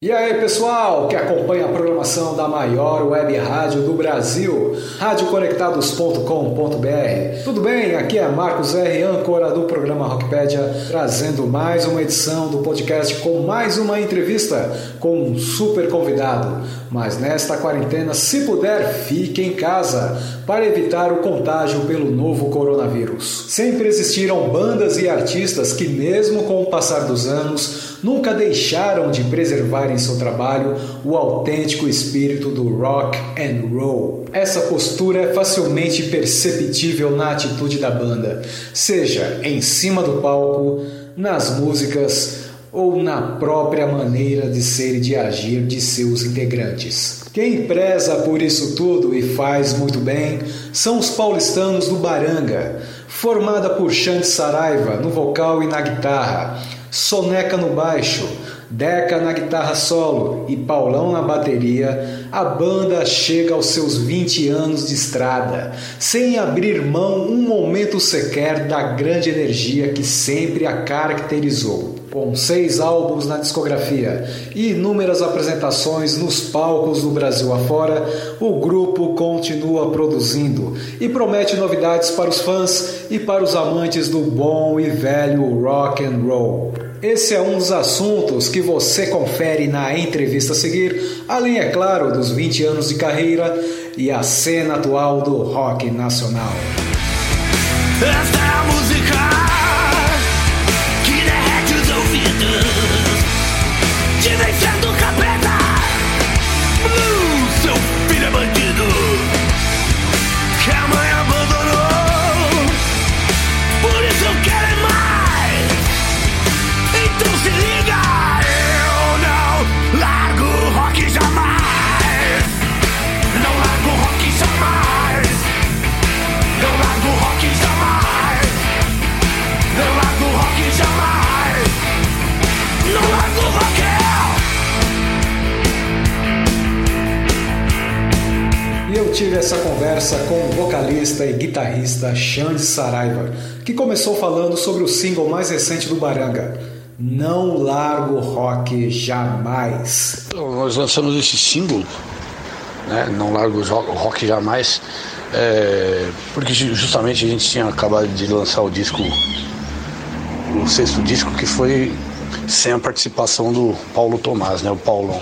E aí pessoal que acompanha a programação da maior web rádio do Brasil, radioconectados.com.br. Tudo bem? Aqui é Marcos R, âncora do programa Rockpedia, trazendo mais uma edição do podcast com mais uma entrevista com um super convidado. Mas nesta quarentena, se puder, fique em casa para evitar o contágio pelo novo coronavírus. Sempre existiram bandas e artistas que, mesmo com o passar dos anos, nunca deixaram de preservar em seu trabalho o autêntico espírito do rock and roll. Essa postura é facilmente perceptível na atitude da banda, seja em cima do palco, nas músicas ou na própria maneira de ser e de agir de seus integrantes. Quem preza por isso tudo e faz muito bem são os paulistanos do Baranga, formada por Xande Saraiva no vocal e na guitarra, Soneca no baixo, Deca na guitarra solo e Paulão na bateria, a banda chega aos seus 20 anos de estrada, sem abrir mão um momento sequer da grande energia que sempre a caracterizou. Com seis álbuns na discografia e inúmeras apresentações nos palcos do Brasil afora, o grupo continua produzindo e promete novidades para os fãs e para os amantes do bom e velho rock and roll. Esse é um dos assuntos que você confere na entrevista a seguir, além, é claro, dos 20 anos de carreira e a cena atual do rock nacional. Esta é música com o vocalista e guitarrista Xande Saraiva, que começou falando sobre o single mais recente do Baranga, Não Largo Rock Jamais. Nós lançamos esse single, né? Não Largo Rock Jamais, é, porque ju- justamente a gente tinha acabado de lançar o disco, o sexto disco, que foi sem a participação do Paulo Tomás, né? O Paulão.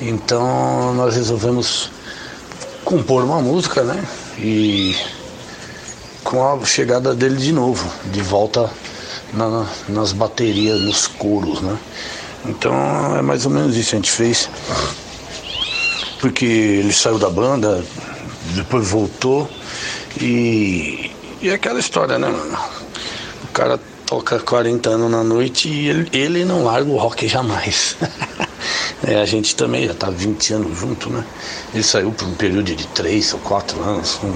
Então nós resolvemos compor uma música, né? E com a chegada dele de novo, de volta na- nas baterias, nos coros, né? Então é mais ou menos isso, a gente fez. Porque ele saiu da banda, depois voltou e, e é aquela história, né, mano? O cara toca 40 anos na noite e ele, ele não larga o rock jamais. É, a gente também já tá 20 anos junto, né? Ele saiu por um período de 3 ou 4 anos, um,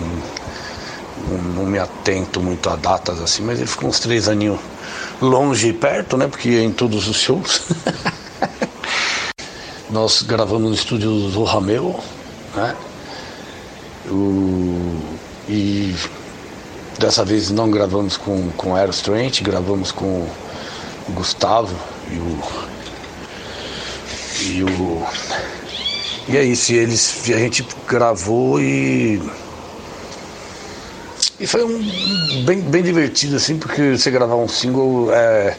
não, não me atento muito a datas assim, mas ele ficou uns três aninhos longe e perto, né? Porque ia em todos os shows. Nós gravamos no estúdio do Rameu, né? O, e dessa vez não gravamos com, com Aero Strength, gravamos com o Gustavo e o. E o. E é isso, e eles, a gente gravou e e foi um, bem, bem divertido, assim, porque você gravar um single é,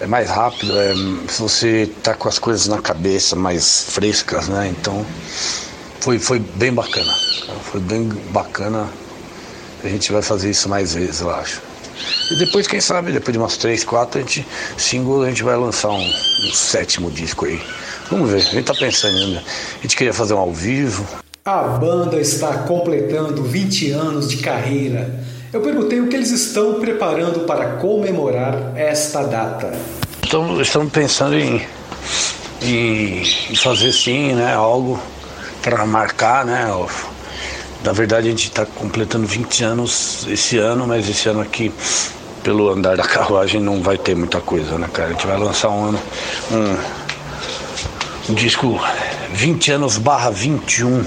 é mais rápido, é, se você tá com as coisas na cabeça mais frescas, né? Então foi, foi bem bacana. Foi bem bacana. A gente vai fazer isso mais vezes, eu acho. E depois, quem sabe, depois de umas três, quatro, a gente, single, a gente vai lançar um, um sétimo disco aí. Vamos ver, a gente tá pensando ainda. A gente queria fazer um ao vivo, A banda está completando 20 anos de carreira. Eu perguntei o que eles estão preparando para comemorar esta data. Estamos, estamos pensando em, em, em fazer sim, né, algo para marcar, né? Na verdade a gente está completando 20 anos esse ano, mas esse ano aqui, pelo andar da carruagem, não vai ter muita coisa, né, cara? A gente vai lançar um ano, um, um disco 20 anos barra 21,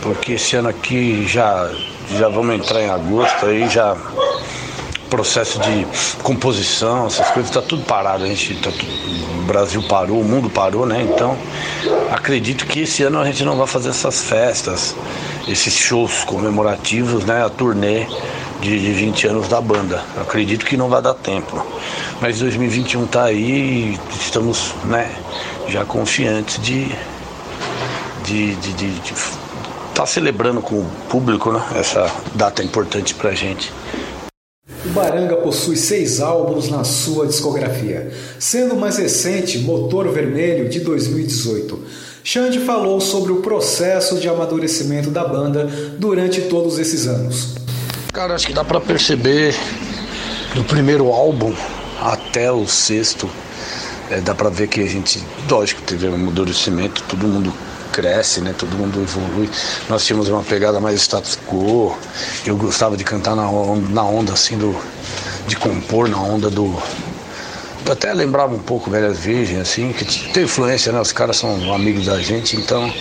porque esse ano aqui já, já vamos entrar em agosto aí, já processo de composição, essas coisas, está tudo parado. A gente, tá tudo, o Brasil parou, o mundo parou, né? Então, acredito que esse ano a gente não vai fazer essas festas, esses shows comemorativos, né? A turnê de, de 20 anos da banda. Acredito que não vai dar tempo. Mas 2021 está aí e estamos, né? Já confiantes de de, de, de, de tá celebrando com o público né, essa data importante para gente. O Baranga possui seis álbuns na sua discografia, sendo o mais recente Motor Vermelho de 2018. Xande falou sobre o processo de amadurecimento da banda durante todos esses anos. Cara, acho que dá para perceber do primeiro álbum até o sexto, é, dá para ver que a gente, lógico, teve um amadurecimento, todo mundo cresce, né? Todo mundo evolui. Nós tínhamos uma pegada mais status quo. Eu gostava de cantar na onda, na onda assim do de compor na onda do até lembrava um pouco Velhas Virgens, assim, que tem influência, né? Os caras são amigos da gente, então.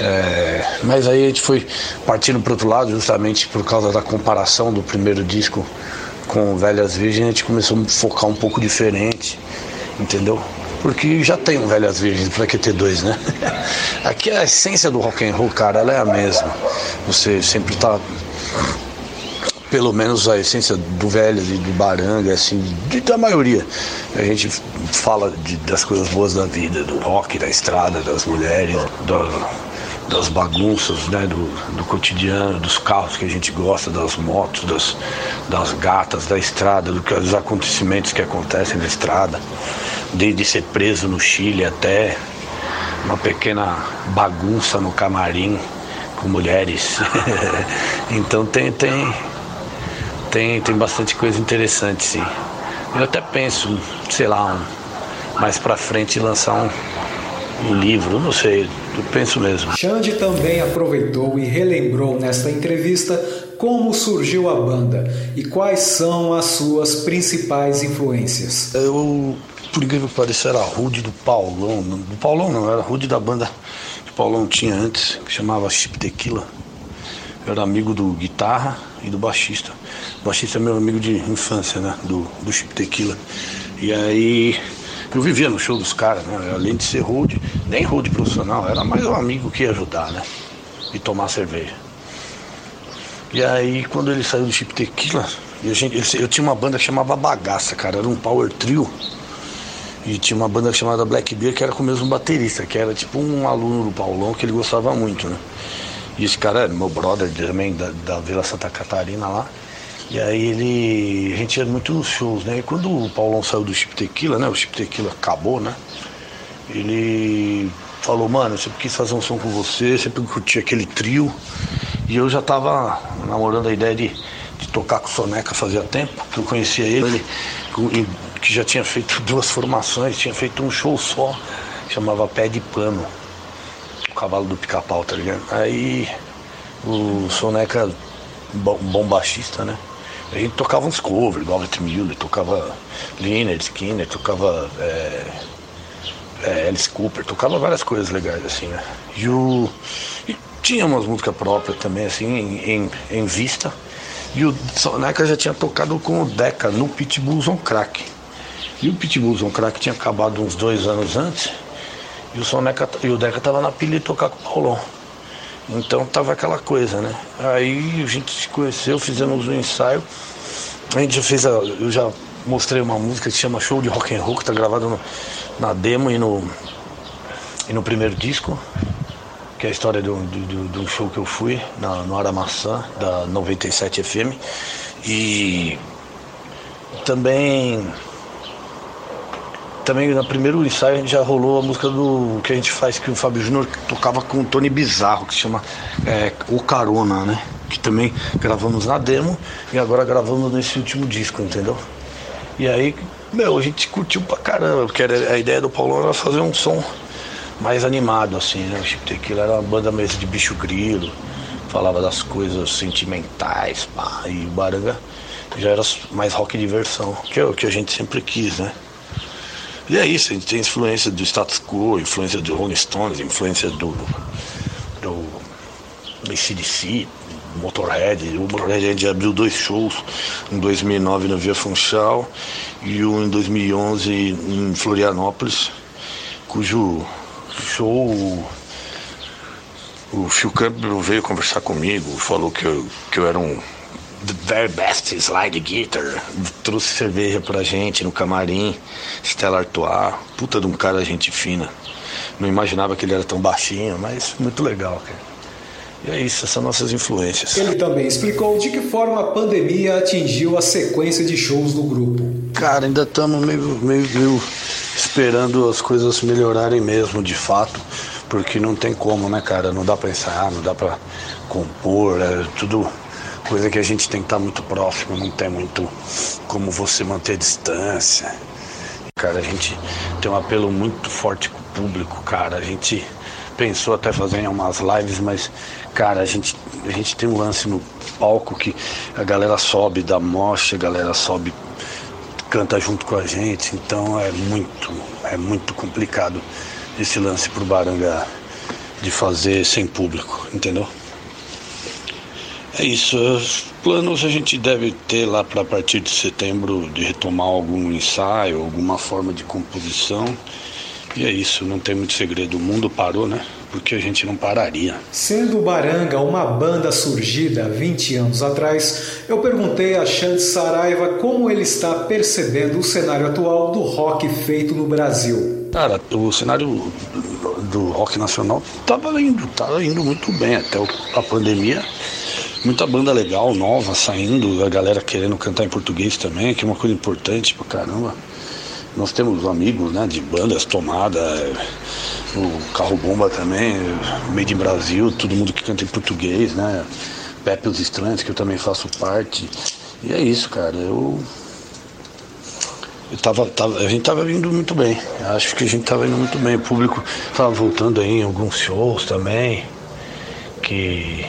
É, mas aí a gente foi partindo para outro lado, justamente por causa da comparação do primeiro disco com Velhas Virgens, a gente começou a focar um pouco diferente, entendeu? porque já tem um Velhas Virgens, para que ter dois, né? Aqui a essência do rock and roll, cara, ela é a mesma. Você sempre tá pelo menos a essência do Velhas e do Baranga, assim, de, da maioria. A gente fala de, das coisas boas da vida, do rock, da estrada, das mulheres, do, das bagunças, né, do, do, cotidiano, dos carros que a gente gosta, das motos, das, das gatas da estrada, do, dos acontecimentos que acontecem na estrada desde ser preso no Chile até uma pequena bagunça no camarim com mulheres. então tem, tem, tem, tem bastante coisa interessante sim. Eu até penso, sei lá, um, mais pra frente lançar um, um livro, não sei, eu penso mesmo. Xande também aproveitou e relembrou nesta entrevista como surgiu a banda e quais são as suas principais influências. Eu por incrível que pareça, era Rude do Paulão. Do Paulão não, era Rude da banda que o Paulão tinha antes, que chamava Chip Tequila. Eu era amigo do guitarra e do baixista. O baixista é meu amigo de infância, né? Do, do Chip Tequila. E aí eu vivia no show dos caras, né? Além de ser rude, nem rude profissional, era mais um amigo que ia ajudar, né? E tomar cerveja. E aí quando ele saiu do Chip Tequila, eu, eu tinha uma banda que chamava Bagaça, cara, era um power trio. E tinha uma banda chamada Black Bear que era com o mesmo baterista, que era tipo um aluno do Paulão que ele gostava muito, né? E esse cara meu brother também da, da Vila Santa Catarina lá. E aí ele. A gente ia muito nos shows, né? E quando o Paulão saiu do Chip Tequila, né? O Chip Tequila acabou, né? Ele falou, mano, eu sempre quis fazer um som com você, sempre curti aquele trio. E eu já tava namorando a ideia de, de tocar com o Soneca fazia tempo, que eu conhecia ele. que já tinha feito duas formações, tinha feito um show só, chamava Pé de Pano, o cavalo do pica-pau, tá ligado? Aí o Soneca, bom, bom baixista, né? A gente tocava uns covers, Albert Miller, tocava Liner, Skinner, tocava é, é, Alice Cooper, tocava várias coisas legais assim, né? E, o, e tinha umas músicas próprias também, assim, em, em, em vista. E o Soneca já tinha tocado com o Deca no Pitbulls on Crack. E o Pitbull um crack tinha acabado uns dois anos antes. E o, Soneca, e o Deca tava na pilha de tocar com o Paulão. Então tava aquela coisa, né? Aí a gente se conheceu, fizemos um ensaio. A gente já fez a, Eu já mostrei uma música que se chama Show de Rock and Roll, que tá gravada no, na demo e no, e no primeiro disco. Que é a história de um show que eu fui na, no Aramaçã, da 97 FM. E também também no primeiro ensaio a gente já rolou a música do que a gente faz que o Fábio Júnior tocava com o Tony Bizarro, que se chama é, O Carona, né? Que também gravamos na demo e agora gravamos nesse último disco, entendeu? E aí, meu, a gente curtiu pra caramba, porque a ideia do Paulão era fazer um som mais animado, assim, né? O Chip Tequila era uma banda mesmo de bicho grilo, falava das coisas sentimentais, pá, e o Baranga já era mais rock de versão, que é o que a gente sempre quis, né? E é isso, a gente tem influência do status quo, influência do Rolling Stones, influência do, do, do Motorhead. O Motorhead abriu dois shows, em 2009 na Via Funchal e um em 2011 em Florianópolis, cujo show o Phil Campbell veio conversar comigo, falou que eu, que eu era um the very best slide guitar. Trouxe cerveja pra gente no camarim, Stella Artois, puta de um cara gente fina. Não imaginava que ele era tão baixinho, mas muito legal, cara. E é isso, essas são nossas influências. Ele também explicou de que forma a pandemia atingiu a sequência de shows do grupo. Cara, ainda estamos meio, meio, meio esperando as coisas melhorarem mesmo, de fato, porque não tem como, né, cara? Não dá pra ensaiar, não dá pra compor, é tudo coisa que a gente tem que estar muito próximo, não tem muito como você manter a distância. Cara, a gente tem um apelo muito forte com o público, cara. A gente pensou até fazer umas lives, mas, cara, a gente, a gente tem um lance no palco que a galera sobe da mocha, a galera sobe, canta junto com a gente, então é muito, é muito complicado esse lance pro Baranga de fazer sem público, entendeu? É isso. Os planos a gente deve ter lá para a partir de setembro de retomar algum ensaio, alguma forma de composição. E é isso, não tem muito segredo. O mundo parou, né? Porque a gente não pararia. Sendo o Baranga uma banda surgida há 20 anos atrás, eu perguntei a Xande Saraiva como ele está percebendo o cenário atual do rock feito no Brasil. Cara, o cenário do rock nacional estava indo, tava indo muito bem até a pandemia muita banda legal, nova, saindo, a galera querendo cantar em português também, que é uma coisa importante pra caramba. Nós temos amigos, né, de bandas, Tomada, o Carro Bomba também, Made in Brasil, todo mundo que canta em português, né, Pepe os Estranhos, que eu também faço parte. E é isso, cara, eu... eu tava, tava, a gente tava indo muito bem, acho que a gente tava indo muito bem, o público tava voltando aí em alguns shows também, que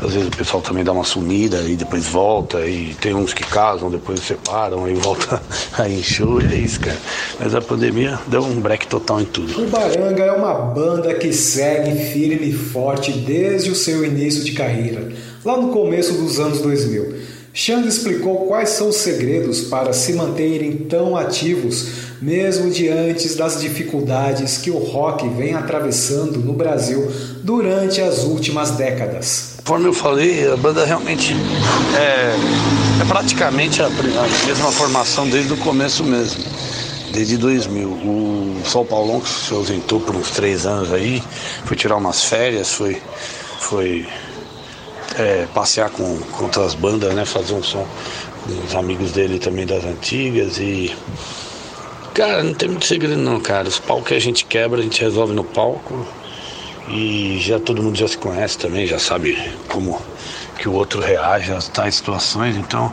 às vezes o pessoal também dá uma sumida e depois volta, e tem uns que casam, depois separam, aí volta a enxur, é isso, cara. Mas a pandemia deu um break total em tudo. O Baranga é uma banda que segue firme e forte desde o seu início de carreira, lá no começo dos anos 2000. Xande explicou quais são os segredos para se manterem tão ativos, mesmo diante das dificuldades que o rock vem atravessando no Brasil durante as últimas décadas. Conforme eu falei, a banda realmente é, é praticamente a, a, mesma formação desde o começo mesmo, desde 2000. O São Paulão que se ausentou por uns três anos aí, foi tirar umas férias, foi, foi é, passear com, com outras bandas, né, fazer um som com os amigos dele também das antigas e Cara, não tem muito segredo não, cara. Os palcos que a gente quebra, a gente resolve no palco. E já todo mundo já se conhece também, já sabe como que o outro reage a tais situações. Então,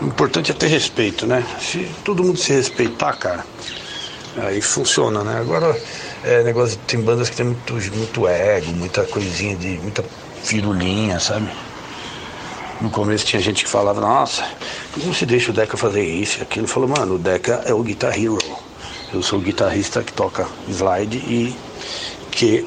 o importante é ter respeito, né? Se todo mundo se respeitar, cara, aí funciona, né? Agora, é negócio, tem bandas que tem muito, muito ego, muita coisinha de. muita firulinha, sabe? No começo tinha gente que falava, nossa, como se deixa o Deca fazer isso e aquilo? Falou, mano, o Deca é o Guitar Hero. Eu sou o guitarrista que toca slide e que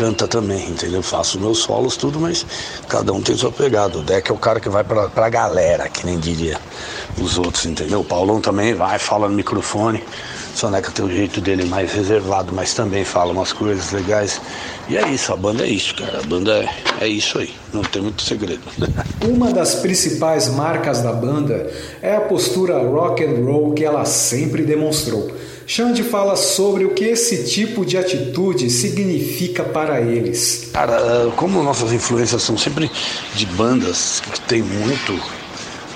canta também, entendeu? Faço meus solos, tudo, mas cada um tem sua pegada. O Deck é o cara que vai pra, pra galera, que nem diria os outros, entendeu? O Paulão também vai, fala no microfone. O Soneca tem o jeito dele mais reservado, mas também fala umas coisas legais. E é isso, a banda é isso, cara. A banda é, é isso aí, não tem muito segredo. Uma das principais marcas da banda é a postura rock and roll que ela sempre demonstrou. Xande fala sobre o que esse tipo de atitude significa para eles. Cara, como nossas influências são sempre de bandas que tem muito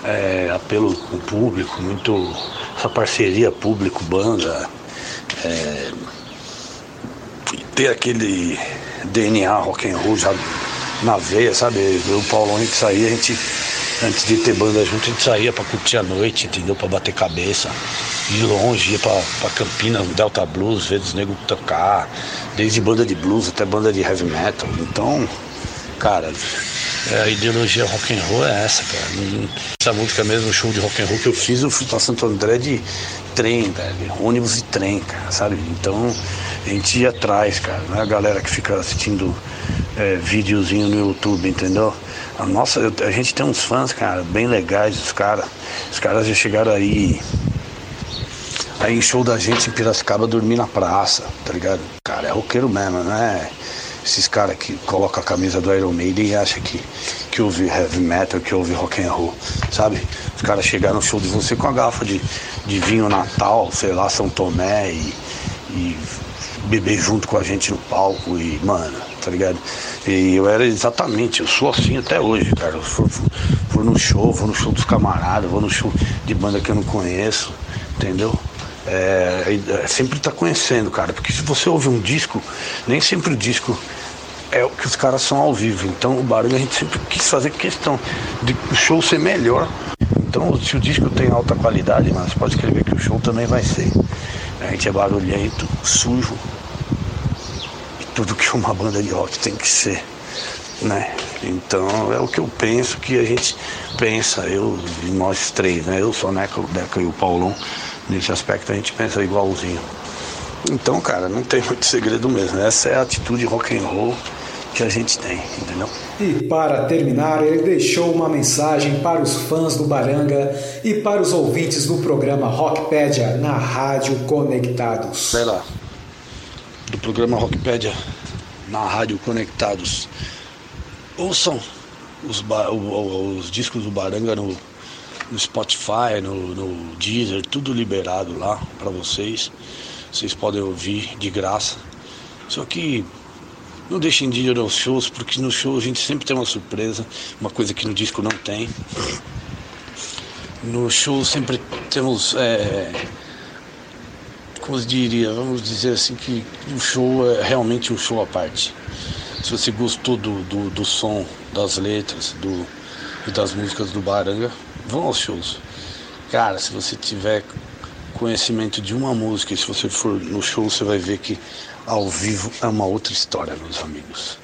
é, apelo com o público, muito essa parceria público-banda, é, ter aquele DNA rock and roll já na veia, sabe? O Paulo Henrique saía, a gente Antes de ter banda junto, a gente saía pra curtir a noite, entendeu? Pra bater cabeça. Ir longe, ia pra, pra Campinas, Delta Blues, ver os negros tocar. Desde banda de blues até banda de heavy metal. Então, cara, a ideologia rock and roll é essa, cara. Essa música mesmo, o show de rock and roll que eu fiz, eu fui pra Santo André de trem, velho. Ônibus e trem, cara, sabe? Então, a gente ia atrás, cara. Não é a galera que fica assistindo é, videozinho no YouTube, entendeu? A nossa, a gente tem uns fãs, cara, bem legais, os caras. Os caras já chegaram aí. Aí em show da gente em Piracicaba dormir na praça, tá ligado? Cara, é roqueiro mesmo, não é? Esses caras que colocam a camisa do Iron Maiden e acham que, que ouve heavy metal, que ouve rock and roll, sabe? Os caras chegaram no show de você com a garrafa de, de vinho Natal, sei lá, São Tomé e, e beber junto com a gente no palco e, mano, tá ligado? E eu era exatamente, eu sou assim até hoje, cara. Eu vou, vou no show, vou no show dos camaradas, vou no show de banda que eu não conheço, entendeu? É, é, sempre tá conhecendo, cara. Porque se você ouve um disco, nem sempre o disco é o que os caras são ao vivo. Então o barulho a gente sempre quis fazer questão de o show ser melhor. Então se o disco tem alta qualidade, mas pode escrever que o show também vai ser. A gente é barulhento, sujo, tudo que uma banda de rock tem que ser, né? Então é o que eu penso que a gente pensa, eu e nós três, né? Eu sou o Neca, o Deca e o Paulão, nesse aspecto a gente pensa igualzinho. Então, cara, não tem muito segredo mesmo. Essa é a atitude rock and roll que a gente tem, entendeu? E para terminar, ele deixou uma mensagem para os fãs do Baranga e para os ouvintes do programa Rockpedia na Rádio Conectados. Sei lá, do programa Rockpedia na Rádio Conectados. Ouçam os, os discos do Baranga no, no Spotify, no, no Deezer, tudo liberado lá para vocês. Vocês podem ouvir de graça. Só que não deixem de ir aos shows, porque no show a gente sempre tem uma surpresa, uma coisa que no disco não tem. No show sempre temos é, como eu diria, vamos dizer assim que o show é realmente um show à parte. Se você gostou do, do, do som, das letras, do, e das músicas do Baranga, vão aos shows. Cara, se você tiver conhecimento de uma música se você for no show, você vai ver que ao vivo é uma outra história, meus amigos.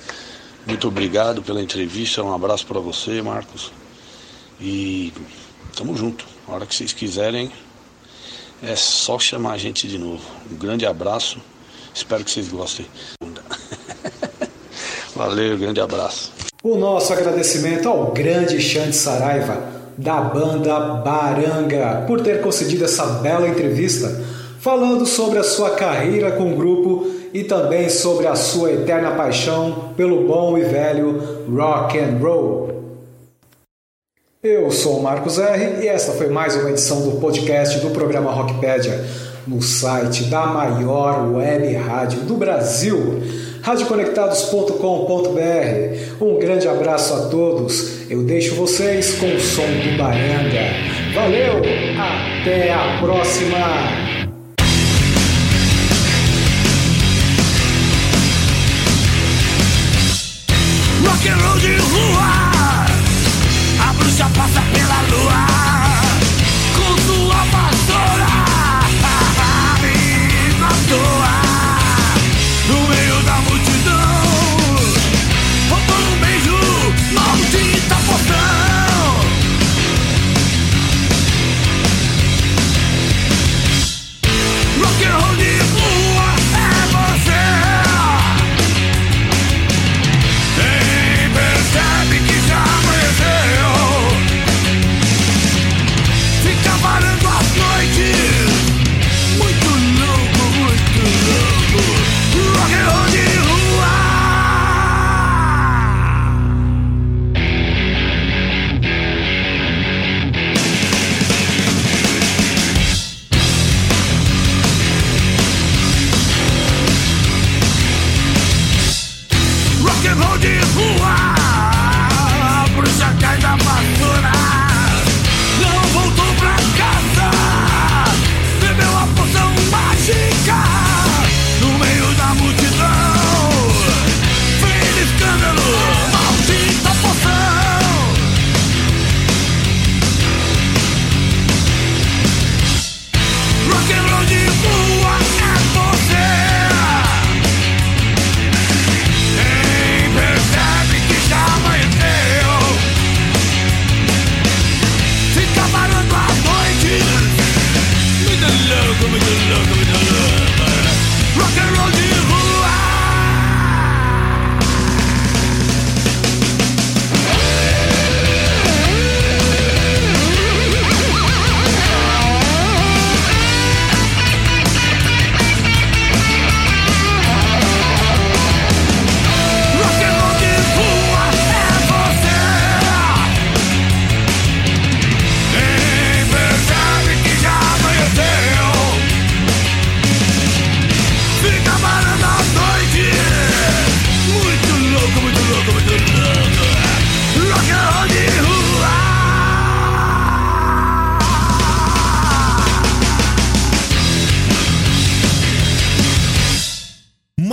Muito obrigado pela entrevista, um abraço para você, Marcos. E tamo junto. A hora que vocês quiserem, é só chamar a gente de novo. Um grande abraço. Espero que vocês gostem. Valeu, grande abraço. O nosso agradecimento ao grande Xande Saraiva, da banda Baranga, por ter concedido essa bela entrevista, falando sobre a sua carreira com o grupo e também sobre a sua eterna paixão pelo bom e velho rock and roll. Eu sou o Marcos R e esta foi mais uma edição do podcast do programa Rockpedia no site da maior web rádio do Brasil, radioconectados.com.br. Um grande abraço a todos. Eu deixo vocês com o som do Baranga. Valeu, até a próxima. Rock and roll de rua